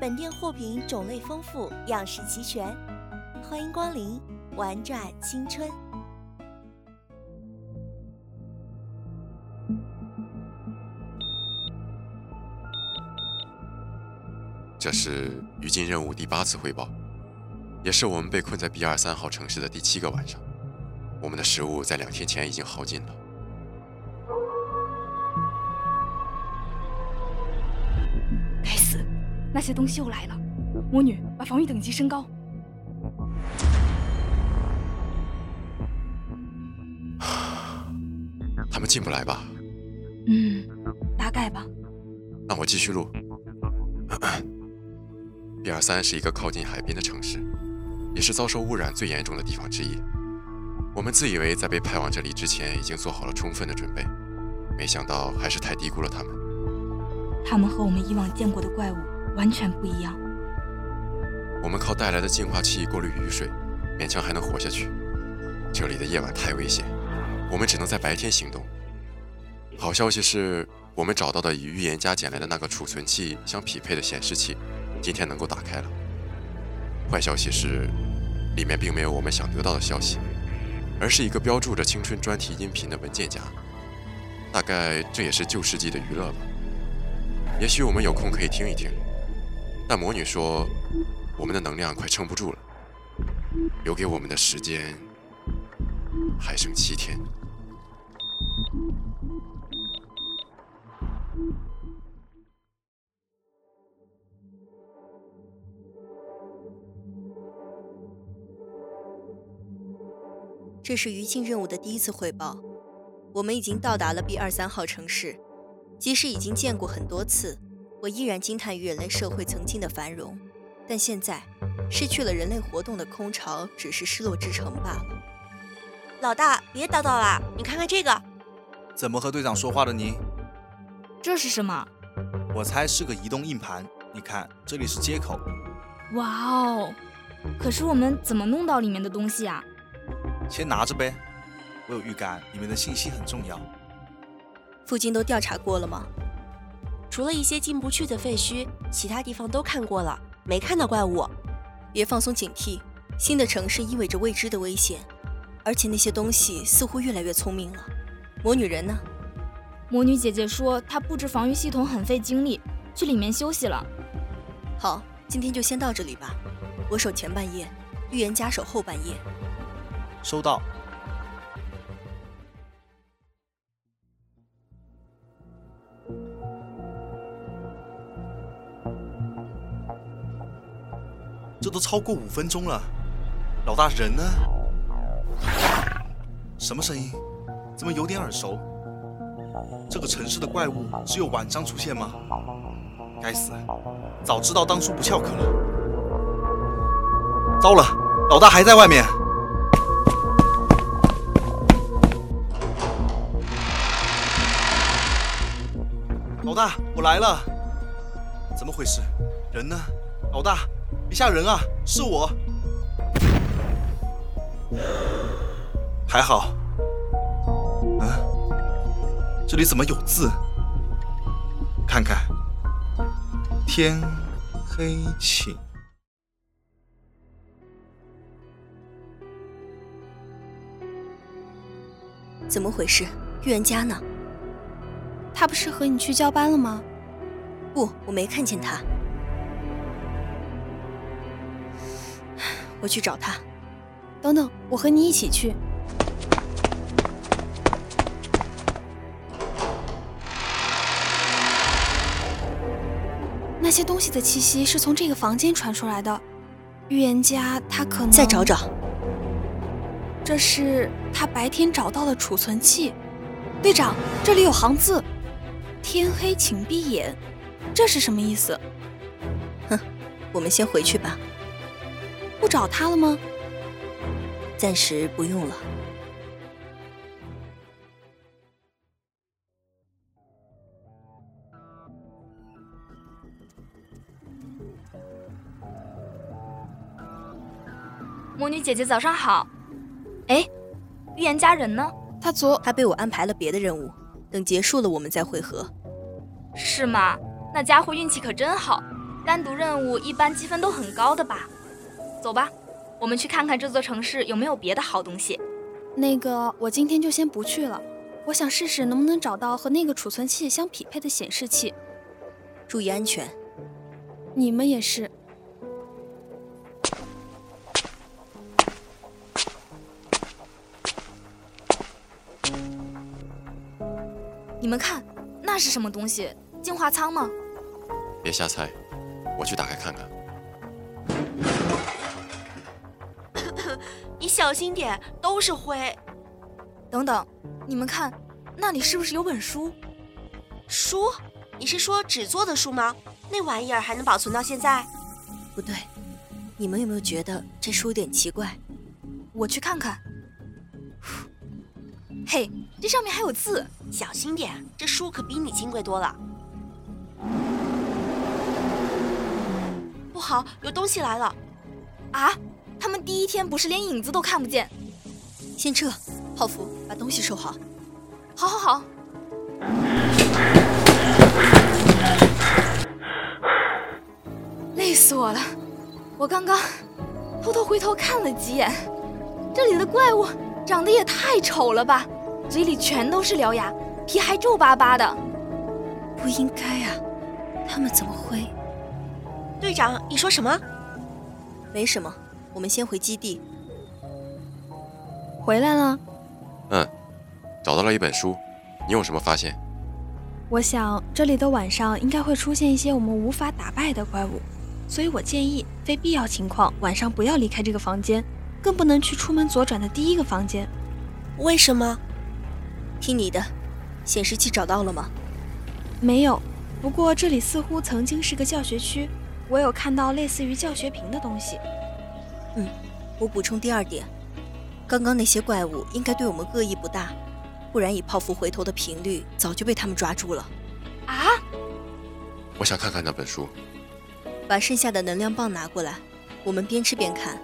本店货品种类丰富，样式齐全，欢迎光临，玩转青春。这是余烬任务第八次汇报，也是我们被困在 B 二三号城市的第七个晚上。我们的食物在两天前已经耗尽了。那些东西又来了！魔女，把防御等级升高。他们进不来吧？嗯，大概吧。那我继续录。比尔三是一个靠近海边的城市，也是遭受污染最严重的地方之一。我们自以为在被派往这里之前已经做好了充分的准备，没想到还是太低估了他们。他们和我们以往见过的怪物完全不一样。我们靠带来的净化器过滤雨水，勉强还能活下去。这里的夜晚太危险，我们只能在白天行动。好消息是我们找到的与预言家捡来的那个储存器相匹配的显示器。今天能够打开了。坏消息是，里面并没有我们想得到的消息，而是一个标注着青春专题音频的文件夹。大概这也是旧世纪的娱乐吧。也许我们有空可以听一听。但魔女说，我们的能量快撑不住了，留给我们的时间还剩七天。这是余庆任务的第一次汇报，我们已经到达了 B 二三号城市。即使已经见过很多次，我依然惊叹于人类社会曾经的繁荣。但现在，失去了人类活动的空巢，只是失落之城罢了。老大，别叨叨了，你看看这个。怎么和队长说话的你？这是什么？我猜是个移动硬盘。你看，这里是接口。哇哦！可是我们怎么弄到里面的东西啊？先拿着呗，我有预感里面的信息很重要。附近都调查过了吗？除了一些进不去的废墟，其他地方都看过了，没看到怪物。别放松警惕，新的城市意味着未知的危险，而且那些东西似乎越来越聪明了。魔女人呢？魔女姐姐说她布置防御系统很费精力，去里面休息了。好，今天就先到这里吧。我守前半夜，预言家守后半夜。收到。这都超过五分钟了，老大人呢？什么声音？怎么有点耳熟？这个城市的怪物只有晚上出现吗？该死，早知道当初不翘课了。糟了，老大还在外面。老大，我来了！怎么回事？人呢？老大，别吓人啊！是我。还好。嗯，这里怎么有字？看看，天黑请。怎么回事？预言家呢？他不是和你去交班了吗？不，我没看见他。我去找他。等等，我和你一起去。那些东西的气息是从这个房间传出来的。预言家他可能再找找。这是他白天找到的储存器。队长，这里有行字：“天黑请闭眼。”这是什么意思？哼，我们先回去吧。不找他了吗？暂时不用了。魔女姐姐，早上好。哎，预言家人呢？他昨他被我安排了别的任务，等结束了我们再会合。是吗？那家伙运气可真好，单独任务一般积分都很高的吧？走吧，我们去看看这座城市有没有别的好东西。那个，我今天就先不去了，我想试试能不能找到和那个储存器相匹配的显示器。注意安全。你们也是。你们看，那是什么东西？净化舱吗？别瞎猜，我去打开看看。小心点，都是灰。等等，你们看，那里是不是有本书？书？你是说纸做的书吗？那玩意儿还能保存到现在？不对，你们有没有觉得这书有点奇怪？我去看看。嘿，这上面还有字，小心点，这书可比你金贵多了。不好，有东西来了！啊，他们第一天不是连影子都看不见？先撤，泡芙，把东西收好。好，好，好。累死我了！我刚刚偷偷回头看了几眼，这里的怪物长得也太丑了吧！嘴里全都是獠牙，皮还皱巴巴的。不应该啊，他们怎么会？队长，你说什么？没什么，我们先回基地。回来了。嗯，找到了一本书。你有什么发现？我想这里的晚上应该会出现一些我们无法打败的怪物，所以我建议非必要情况晚上不要离开这个房间，更不能去出门左转的第一个房间。为什么？听你的。显示器找到了吗？没有。不过这里似乎曾经是个教学区，我有看到类似于教学屏的东西。嗯，我补充第二点，刚刚那些怪物应该对我们恶意不大。不然，以泡芙回头的频率，早就被他们抓住了。啊！我想看看那本书。把剩下的能量棒拿过来，我们边吃边看。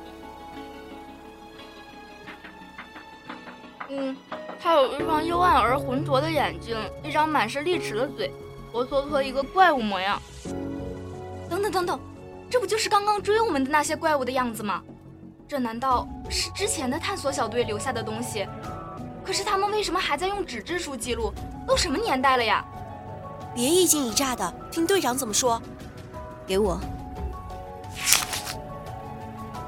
嗯，他有一双幽暗而浑浊的眼睛，一张满是利齿的嘴，活脱脱一个怪物模样。等等等等，这不就是刚刚追我们的那些怪物的样子吗？这难道是之前的探索小队留下的东西？可是他们为什么还在用纸质书记录？都什么年代了呀？别一惊一乍的，听队长怎么说。给我，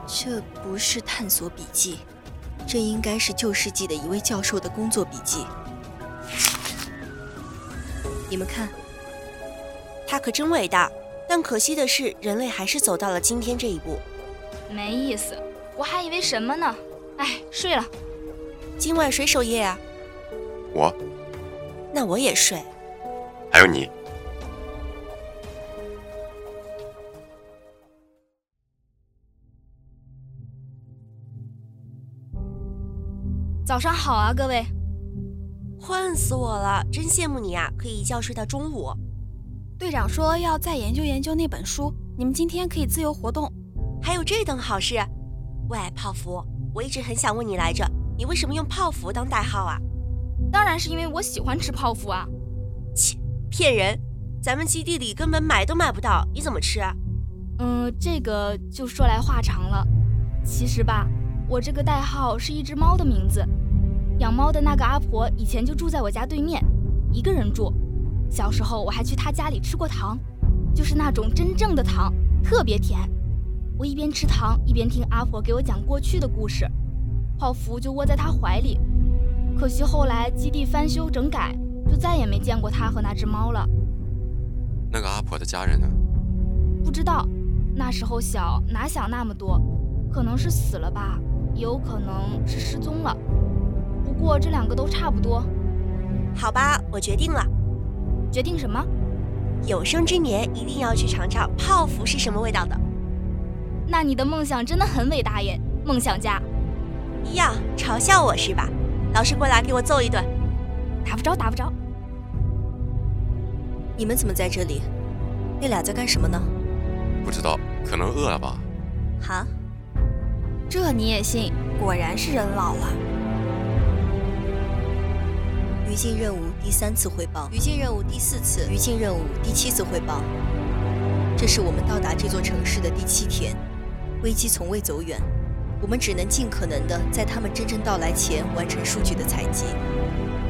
这不是探索笔记，这应该是旧世纪的一位教授的工作笔记。你们看，他可真伟大。但可惜的是，人类还是走到了今天这一步。没意思，我还以为什么呢？哎，睡了。今晚谁守夜啊？我。那我也睡。还有你。早上好啊，各位。困死我了，真羡慕你啊，可以一觉睡到中午。队长说要再研究研究那本书，你们今天可以自由活动。还有这等好事？喂，泡芙。我一直很想问你来着，你为什么用泡芙当代号啊？当然是因为我喜欢吃泡芙啊！切，骗人！咱们基地里根本买都买不到，你怎么吃啊？嗯，这个就说来话长了。其实吧，我这个代号是一只猫的名字。养猫的那个阿婆以前就住在我家对面，一个人住。小时候我还去她家里吃过糖，就是那种真正的糖，特别甜。我一边吃糖一边听阿婆给我讲过去的故事，泡芙就窝在他怀里。可惜后来基地翻修整改，就再也没见过他和那只猫了。那个阿婆的家人呢？不知道，那时候小，哪想那么多？可能是死了吧，也有可能是失踪了。不过这两个都差不多。好吧，我决定了。决定什么？有生之年一定要去尝尝泡芙是什么味道的。那你的梦想真的很伟大耶，梦想家。呀，嘲笑我是吧？老师过来给我揍一顿。打不着，打不着。你们怎么在这里？那俩在干什么呢？不知道，可能饿了吧。哈？这你也信？果然是人老了。于禁任务第三次汇报，于禁任务第四次，于禁任务第七次汇报。这是我们到达这座城市的第七天，危机从未走远，我们只能尽可能的在他们真正到来前完成数据的采集。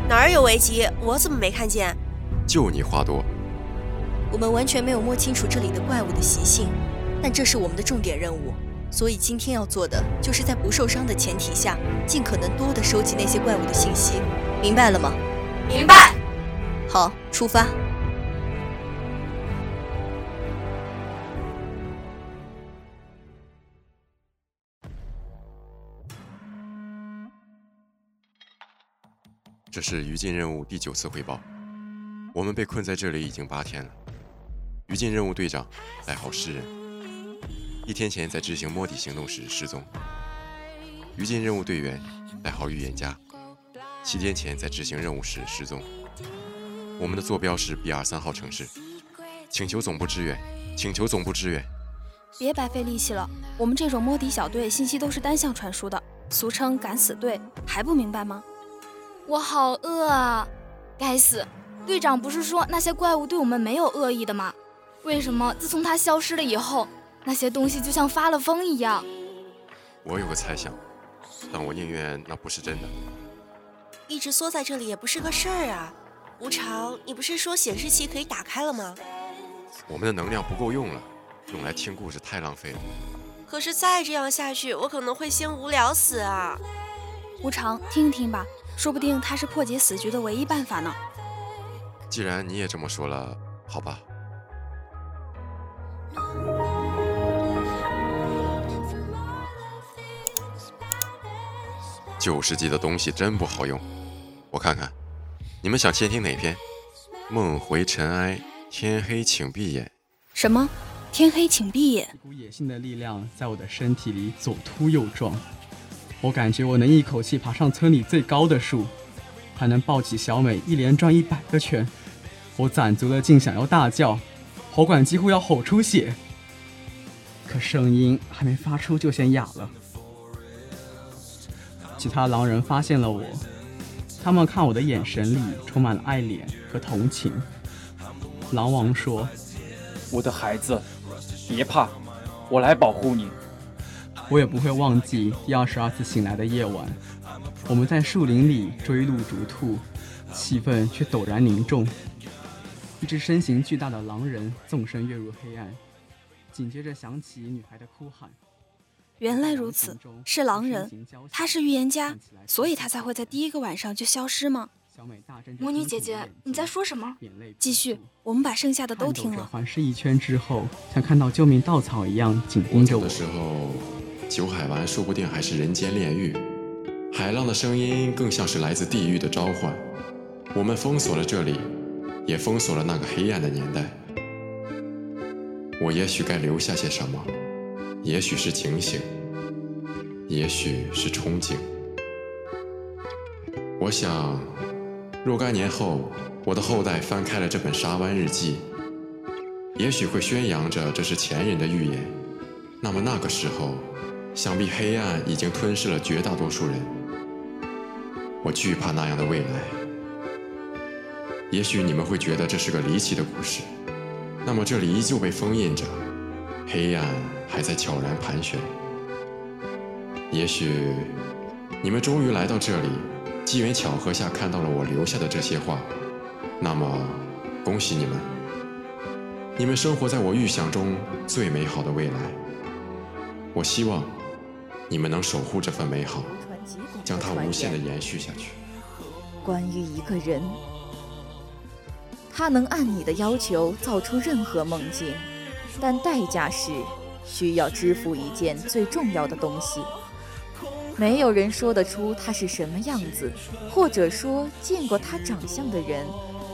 哪儿有危机？我怎么没看见？就你话多。我们完全没有摸清楚这里的怪物的习性，但这是我们的重点任务，所以今天要做的就是在不受伤的前提下，尽可能多的收集那些怪物的信息，明白了吗？明白。好，出发。这是于禁任务第九次汇报，我们被困在这里已经八天了。于禁任务队长，代号诗人，一天前在执行摸底行动时失踪。于禁任务队员，代号预言家，七天前在执行任务时失踪。我们的坐标是 B 二三号城市，请求总部支援，请求总部支援。别白费力气了，我们这种摸底小队信息都是单向传输的，俗称敢死队，还不明白吗？我好饿啊！该死，队长不是说那些怪物对我们没有恶意的吗？为什么自从他消失了以后，那些东西就像发了疯一样？我有个猜想，但我宁愿那不是真的。一直缩在这里也不是个事儿啊！无常，你不是说显示器可以打开了吗？我们的能量不够用了，用来听故事太浪费了。可是再这样下去，我可能会先无聊死啊！无常，听听吧。说不定他是破解死局的唯一办法呢。既然你也这么说了，好吧。九十级的东西真不好用，我看看，你们想先听哪篇？梦回尘埃，天黑请闭眼。什么？天黑请闭眼？一股野性的力量在我的身体里左突右撞。我感觉我能一口气爬上村里最高的树，还能抱起小美一连转一百个圈。我攒足了劲想要大叫，喉管几乎要吼出血，可声音还没发出就先哑了。其他狼人发现了我，他们看我的眼神里充满了爱怜和同情。狼王说：“我的孩子，别怕，我来保护你。”我也不会忘记第二十二次醒来的夜晚，我们在树林里追鹿逐兔，气氛却陡然凝重。一只身形巨大的狼人纵身跃入黑暗，紧接着响起女孩的哭喊。原来如此，是狼人，他是预言家，所以他才会在第一个晚上就消失吗？魔女姐姐，你在说什么？继续，我们把剩下的都听了。环视一圈之后，像看到救命稻草一样紧盯着我。的时候。酒海湾说不定还是人间炼狱，海浪的声音更像是来自地狱的召唤。我们封锁了这里，也封锁了那个黑暗的年代。我也许该留下些什么，也许是警醒，也许是憧憬。我想，若干年后，我的后代翻开了这本沙湾日记，也许会宣扬着这是前人的预言。那么那个时候。想必黑暗已经吞噬了绝大多数人。我惧怕那样的未来。也许你们会觉得这是个离奇的故事，那么这里依旧被封印着，黑暗还在悄然盘旋。也许你们终于来到这里，机缘巧合下看到了我留下的这些话，那么恭喜你们，你们生活在我预想中最美好的未来。我希望你们能守护这份美好，将它无限的延续下去。关于一个人，他能按你的要求造出任何梦境，但代价是需要支付一件最重要的东西。没有人说得出他是什么样子，或者说见过他长相的人，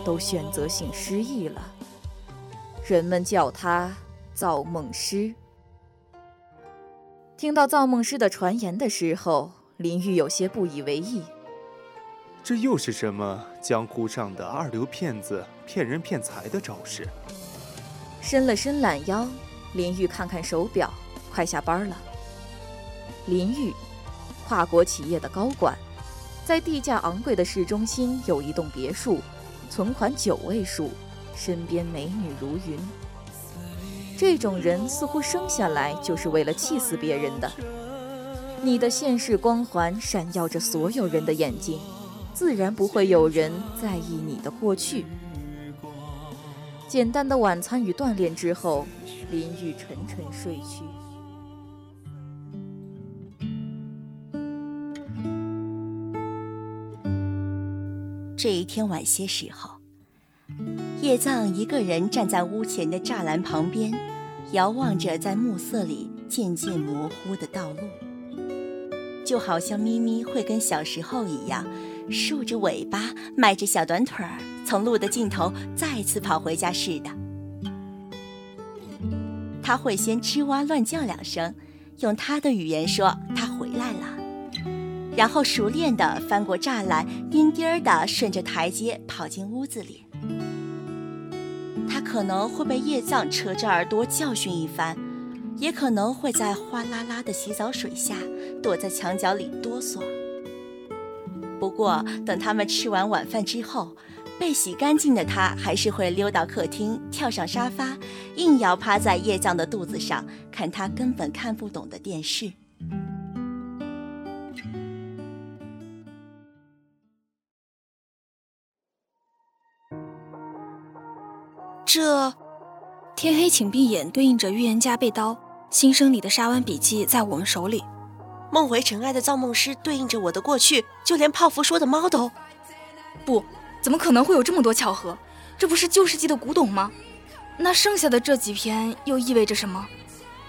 都选择性失忆了。人们叫他造梦师。听到造梦师的传言的时候，林玉有些不以为意。这又是什么江湖上的二流骗子骗人骗财的招式？伸了伸懒腰，林玉看看手表，快下班了。林玉，跨国企业的高管，在地价昂贵的市中心有一栋别墅，存款九位数，身边美女如云。这种人似乎生下来就是为了气死别人的。你的现世光环闪耀着所有人的眼睛，自然不会有人在意你的过去。简单的晚餐与锻炼之后，林玉沉沉睡去。这一天晚些时候，叶藏一个人站在屋前的栅栏旁边。遥望着在暮色里渐渐模糊的道路，就好像咪咪会跟小时候一样，竖着尾巴，迈着小短腿儿，从路的尽头再次跑回家似的。他会先吱哇乱叫两声，用他的语言说他回来了，然后熟练地翻过栅栏，颠颠儿地顺着台阶跑进屋子里。可能会被叶藏扯着耳朵教训一番，也可能会在哗啦啦的洗澡水下躲在墙角里哆嗦。不过，等他们吃完晚饭之后，被洗干净的他还是会溜到客厅，跳上沙发，硬要趴在叶藏的肚子上看他根本看不懂的电视。这，天黑请闭眼，对应着预言家被刀，新生里的沙湾笔记在我们手里。梦回尘埃的造梦师对应着我的过去，就连泡芙说的猫都……不，怎么可能会有这么多巧合？这不是旧世纪的古董吗？那剩下的这几篇又意味着什么？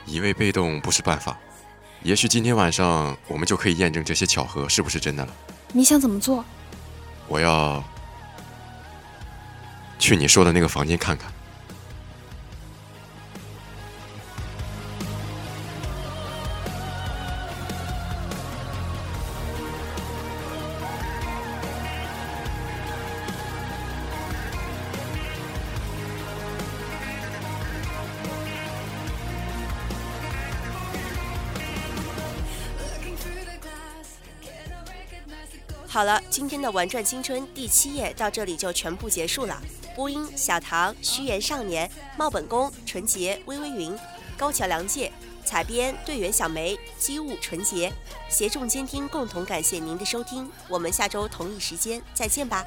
一味被动不是办法，也许今天晚上我们就可以验证这些巧合是不是真的了。你想怎么做？我要。去你说的那个房间看看。好了，今天的《玩转青春》第七页到这里就全部结束了。播音：小唐、虚言少年、茂本宫、纯洁、微微云、高桥良介；采编：队员小梅、机务纯洁；协众监听，共同感谢您的收听。我们下周同一时间再见吧。